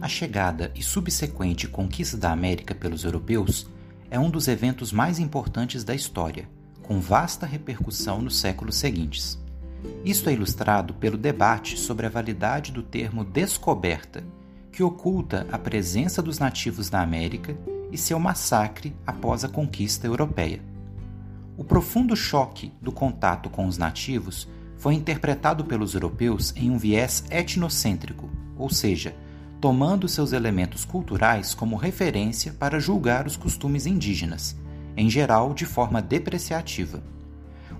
A chegada e subsequente conquista da América pelos europeus é um dos eventos mais importantes da história, com vasta repercussão nos séculos seguintes. Isto é ilustrado pelo debate sobre a validade do termo descoberta, que oculta a presença dos nativos na América e seu massacre após a conquista europeia. O profundo choque do contato com os nativos foi interpretado pelos europeus em um viés etnocêntrico, ou seja, tomando seus elementos culturais como referência para julgar os costumes indígenas, em geral de forma depreciativa.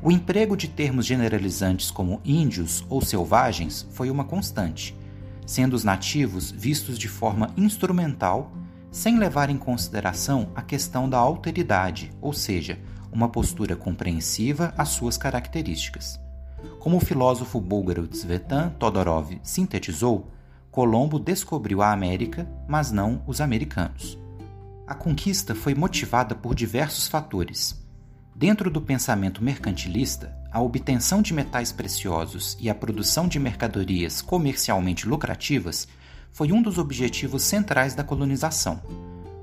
O emprego de termos generalizantes como índios ou selvagens foi uma constante, sendo os nativos vistos de forma instrumental, sem levar em consideração a questão da alteridade, ou seja, uma postura compreensiva às suas características. Como o filósofo búlgaro Tsvetan Todorov sintetizou, Colombo descobriu a América, mas não os americanos. A conquista foi motivada por diversos fatores. Dentro do pensamento mercantilista, a obtenção de metais preciosos e a produção de mercadorias comercialmente lucrativas foi um dos objetivos centrais da colonização.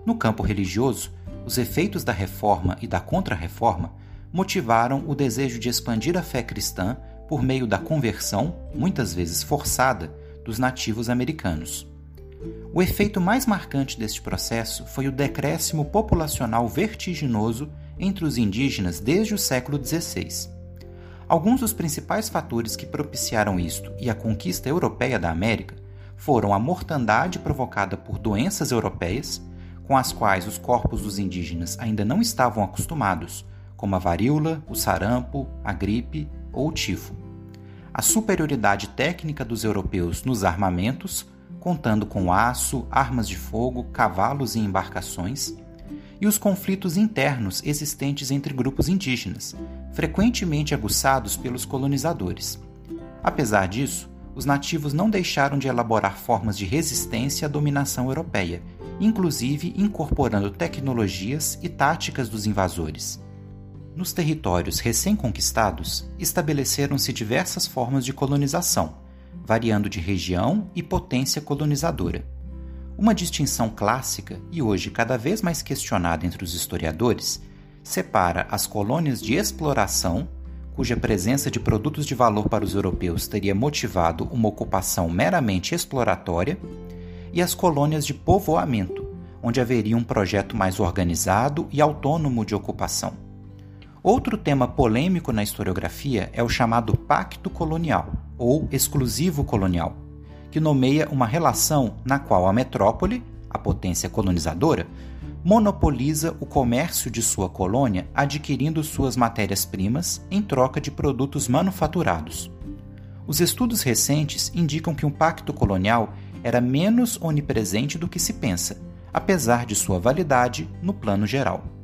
No campo religioso, os efeitos da reforma e da contra-reforma motivaram o desejo de expandir a fé cristã por meio da conversão, muitas vezes forçada, dos nativos americanos. O efeito mais marcante deste processo foi o decréscimo populacional vertiginoso entre os indígenas desde o século XVI. Alguns dos principais fatores que propiciaram isto e a conquista europeia da América foram a mortandade provocada por doenças europeias, com as quais os corpos dos indígenas ainda não estavam acostumados, como a varíola, o sarampo, a gripe ou o tifo. A superioridade técnica dos europeus nos armamentos, contando com aço, armas de fogo, cavalos e embarcações, e os conflitos internos existentes entre grupos indígenas, frequentemente aguçados pelos colonizadores. Apesar disso, os nativos não deixaram de elaborar formas de resistência à dominação europeia inclusive incorporando tecnologias e táticas dos invasores. Nos territórios recém-conquistados, estabeleceram-se diversas formas de colonização, variando de região e potência colonizadora. Uma distinção clássica e hoje cada vez mais questionada entre os historiadores separa as colônias de exploração, cuja presença de produtos de valor para os europeus teria motivado uma ocupação meramente exploratória, e as colônias de povoamento, onde haveria um projeto mais organizado e autônomo de ocupação. Outro tema polêmico na historiografia é o chamado Pacto Colonial, ou Exclusivo Colonial, que nomeia uma relação na qual a metrópole, a potência colonizadora, monopoliza o comércio de sua colônia adquirindo suas matérias-primas em troca de produtos manufaturados. Os estudos recentes indicam que um pacto colonial era menos onipresente do que se pensa, apesar de sua validade no plano geral.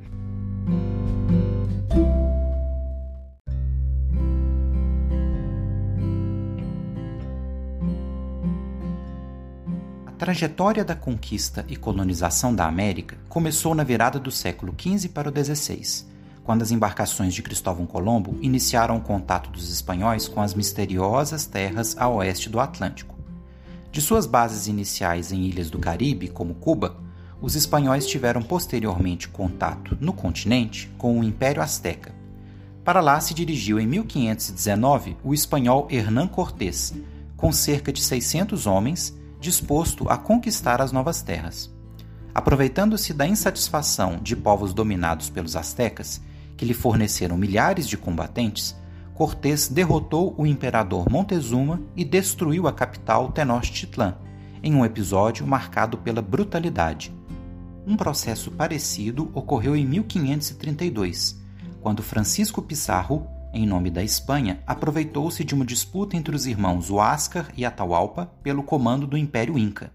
Trajetória da conquista e colonização da América começou na virada do século XV para o XVI, quando as embarcações de Cristóvão Colombo iniciaram o contato dos espanhóis com as misteriosas terras a oeste do Atlântico. De suas bases iniciais em ilhas do Caribe, como Cuba, os espanhóis tiveram posteriormente contato no continente com o Império Azteca. Para lá se dirigiu em 1519 o espanhol Hernán Cortés, com cerca de 600 homens, disposto a conquistar as novas terras. Aproveitando-se da insatisfação de povos dominados pelos astecas, que lhe forneceram milhares de combatentes, Cortés derrotou o imperador Montezuma e destruiu a capital Tenochtitlan, em um episódio marcado pela brutalidade. Um processo parecido ocorreu em 1532, quando Francisco Pizarro, em nome da Espanha, aproveitou-se de uma disputa entre os irmãos Huáscar e Atahualpa pelo comando do Império Inca.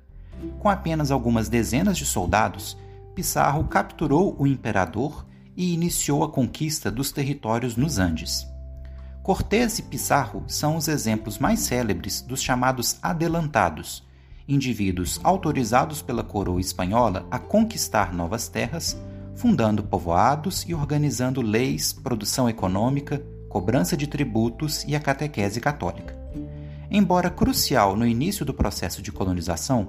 Com apenas algumas dezenas de soldados, Pizarro capturou o imperador e iniciou a conquista dos territórios nos Andes. Cortés e Pizarro são os exemplos mais célebres dos chamados adelantados, indivíduos autorizados pela coroa espanhola a conquistar novas terras, fundando povoados e organizando leis, produção econômica, cobrança de tributos e a catequese católica. Embora crucial no início do processo de colonização,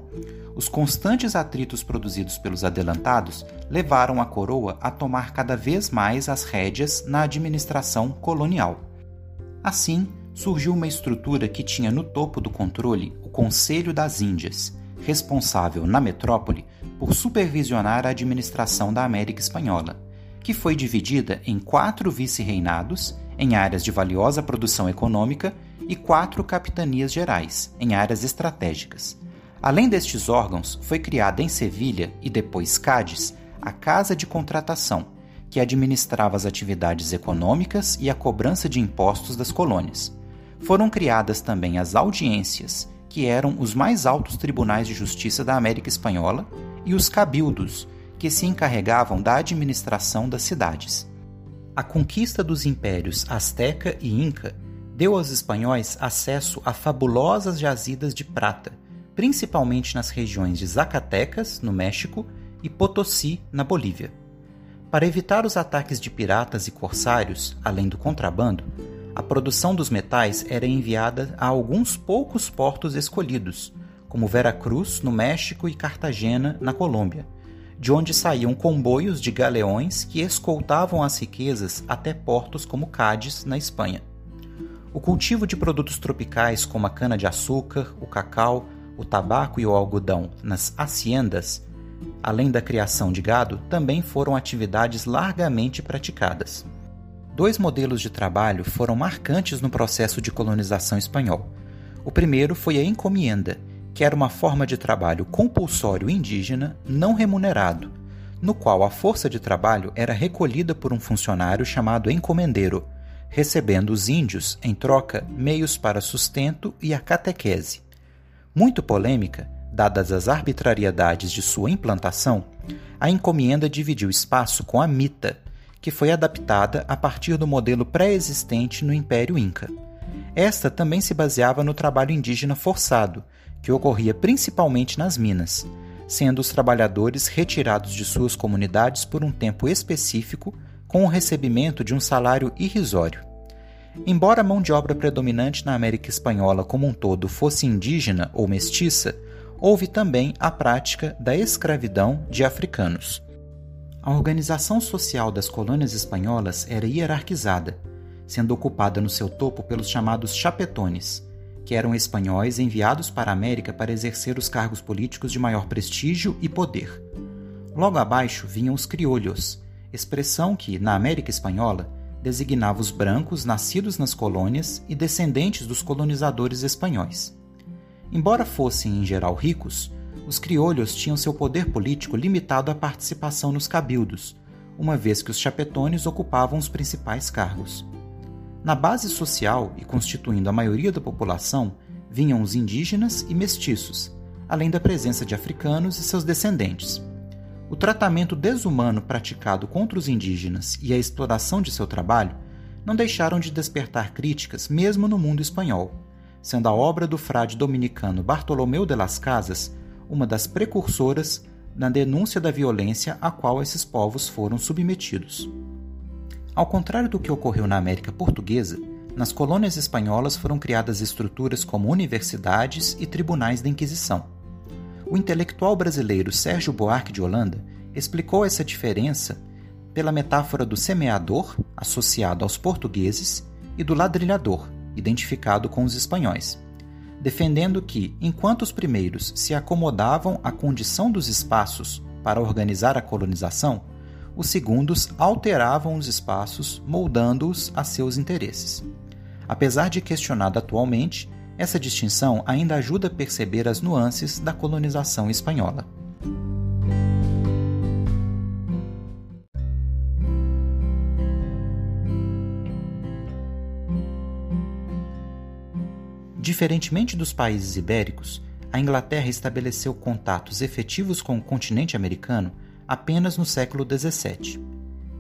Os constantes atritos produzidos pelos adelantados levaram a coroa a tomar cada vez mais as rédeas na administração colonial. Assim, surgiu uma estrutura que tinha no topo do controle o Conselho das Índias, responsável na metrópole por supervisionar a administração da América Espanhola, que foi dividida em quatro vice-reinados em áreas de valiosa produção econômica e quatro capitanias gerais em áreas estratégicas Além destes órgãos, foi criada em Sevilha e depois Cádiz a Casa de Contratação, que administrava as atividades econômicas e a cobrança de impostos das colônias. Foram criadas também as audiências, que eram os mais altos tribunais de justiça da América Espanhola, e os cabildos, que se encarregavam da administração das cidades. A conquista dos impérios Azteca e Inca deu aos espanhóis acesso a fabulosas jazidas de prata principalmente nas regiões de Zacatecas, no México, e Potosí, na Bolívia. Para evitar os ataques de piratas e corsários, além do contrabando, a produção dos metais era enviada a alguns poucos portos escolhidos, como Veracruz, no México, e Cartagena, na Colômbia, de onde saíam comboios de galeões que escoltavam as riquezas até portos como Cádiz, na Espanha. O cultivo de produtos tropicais como a cana-de-açúcar, o cacau, o tabaco e o algodão nas haciendas, além da criação de gado, também foram atividades largamente praticadas. Dois modelos de trabalho foram marcantes no processo de colonização espanhol. O primeiro foi a encomienda, que era uma forma de trabalho compulsório indígena não remunerado, no qual a força de trabalho era recolhida por um funcionário chamado encomendeiro, recebendo os índios, em troca, meios para sustento e a catequese. Muito polêmica, dadas as arbitrariedades de sua implantação, a encomenda dividiu espaço com a mita, que foi adaptada a partir do modelo pré-existente no Império Inca. Esta também se baseava no trabalho indígena forçado, que ocorria principalmente nas minas, sendo os trabalhadores retirados de suas comunidades por um tempo específico com o recebimento de um salário irrisório. Embora a mão de obra predominante na América Espanhola como um todo fosse indígena ou mestiça, houve também a prática da escravidão de africanos. A organização social das colônias espanholas era hierarquizada, sendo ocupada no seu topo pelos chamados chapetones, que eram espanhóis enviados para a América para exercer os cargos políticos de maior prestígio e poder. Logo abaixo vinham os criolhos, expressão que, na América Espanhola, designava os brancos nascidos nas colônias e descendentes dos colonizadores espanhóis. Embora fossem em geral ricos, os criolhos tinham seu poder político limitado à participação nos cabildos, uma vez que os chapetones ocupavam os principais cargos. Na base social e constituindo a maioria da população vinham os indígenas e mestiços, além da presença de africanos e seus descendentes. O tratamento desumano praticado contra os indígenas e a exploração de seu trabalho não deixaram de despertar críticas mesmo no mundo espanhol, sendo a obra do frade dominicano Bartolomeu de las Casas uma das precursoras na denúncia da violência a qual esses povos foram submetidos. Ao contrário do que ocorreu na América Portuguesa, nas colônias espanholas foram criadas estruturas como universidades e tribunais da Inquisição. O intelectual brasileiro Sérgio Buarque de Holanda explicou essa diferença pela metáfora do semeador, associado aos portugueses, e do ladrilhador, identificado com os espanhóis, defendendo que, enquanto os primeiros se acomodavam à condição dos espaços para organizar a colonização, os segundos alteravam os espaços, moldando-os a seus interesses. Apesar de questionado atualmente, essa distinção ainda ajuda a perceber as nuances da colonização espanhola. Diferentemente dos países ibéricos, a Inglaterra estabeleceu contatos efetivos com o continente americano apenas no século XVII.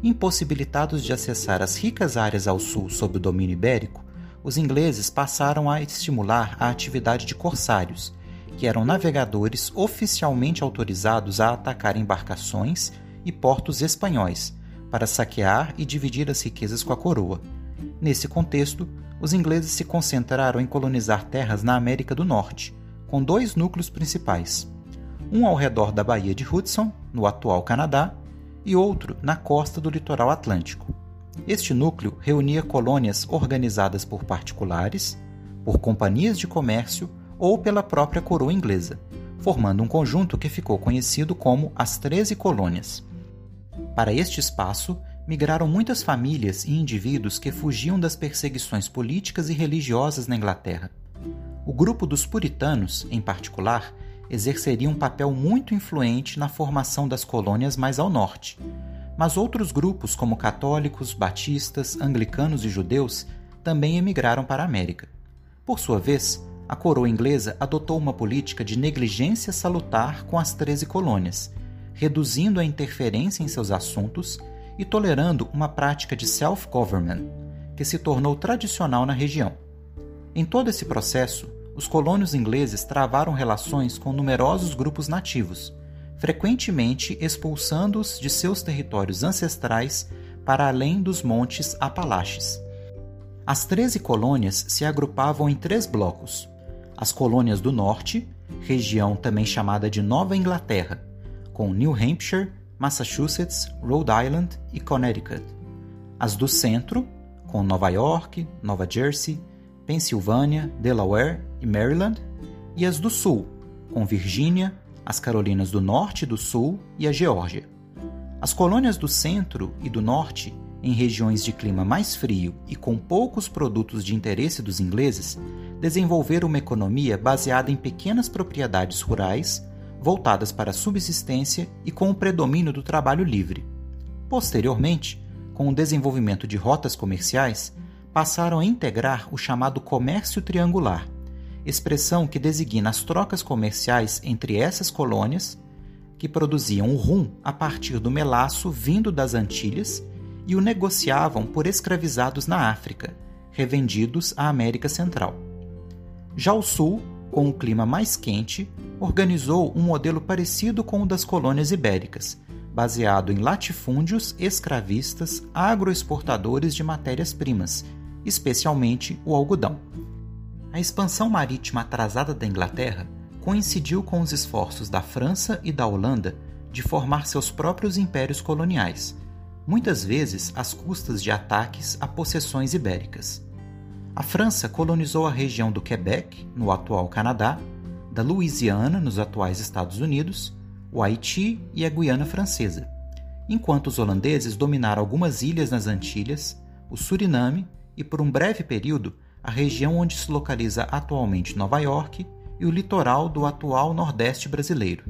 Impossibilitados de acessar as ricas áreas ao sul sob o domínio ibérico, os ingleses passaram a estimular a atividade de corsários, que eram navegadores oficialmente autorizados a atacar embarcações e portos espanhóis, para saquear e dividir as riquezas com a coroa. Nesse contexto, os ingleses se concentraram em colonizar terras na América do Norte, com dois núcleos principais. Um ao redor da Baía de Hudson, no atual Canadá, e outro na costa do litoral atlântico. Este núcleo reunia colônias organizadas por particulares, por companhias de comércio ou pela própria coroa inglesa, formando um conjunto que ficou conhecido como as Treze Colônias. Para este espaço, migraram muitas famílias e indivíduos que fugiam das perseguições políticas e religiosas na Inglaterra. O grupo dos puritanos, em particular, exerceria um papel muito influente na formação das colônias mais ao norte. Mas outros grupos, como católicos, batistas, anglicanos e judeus, também emigraram para a América. Por sua vez, a coroa inglesa adotou uma política de negligência salutar com as 13 colônias, reduzindo a interferência em seus assuntos e tolerando uma prática de self-government, que se tornou tradicional na região. Em todo esse processo, os colonos ingleses travaram relações com numerosos grupos nativos, frequentemente expulsando-os de seus territórios ancestrais para além dos montes Apalaches. As 13 colônias se agrupavam em três blocos: as colônias do norte, região também chamada de Nova Inglaterra, com New Hampshire, Massachusetts, Rhode Island e Connecticut. As do centro, com Nova York, Nova Jersey, Pensilvânia, Delaware e Maryland. E as do sul, com Virgínia, as Carolinas do Norte e do Sul e a Geórgia. As colônias do centro e do norte em regiões de clima mais frio e com poucos produtos de interesse dos ingleses, desenvolveram uma economia baseada em pequenas propriedades rurais, voltadas para a subsistência e com o predomínio do trabalho livre. Posteriormente, com o desenvolvimento de rotas comerciais, passaram a integrar o chamado comércio triangular, expressão que designa as trocas comerciais entre essas colônias, que produziam o rum a partir do melaço vindo das Antilhas e o negociavam por escravizados na África, revendidos à América Central. Já o Sul, com o clima mais quente, organizou um modelo parecido com o das colônias ibéricas, baseado em latifúndios escravistas agroexportadores de matérias-primas, especialmente o algodão. A expansão marítima atrasada da Inglaterra coincidiu com os esforços da França e da Holanda de formar seus próprios impérios coloniais, muitas vezes às custas de ataques a possessões ibéricas. A França colonizou a região do Quebec, no atual Canadá, da Louisiana, nos atuais Estados Unidos, o Haiti e a Guiana Francesa, enquanto os holandeses dominaram algumas ilhas nas Antilhas, o Suriname e, por um breve período, a região onde se localiza atualmente Nova York e o litoral do atual Nordeste brasileiro.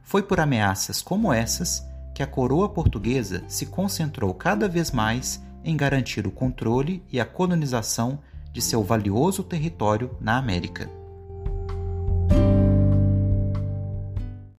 Foi por ameaças como essas que a coroa portuguesa se concentrou cada vez mais em garantir o controle e a colonização de seu valioso território na América.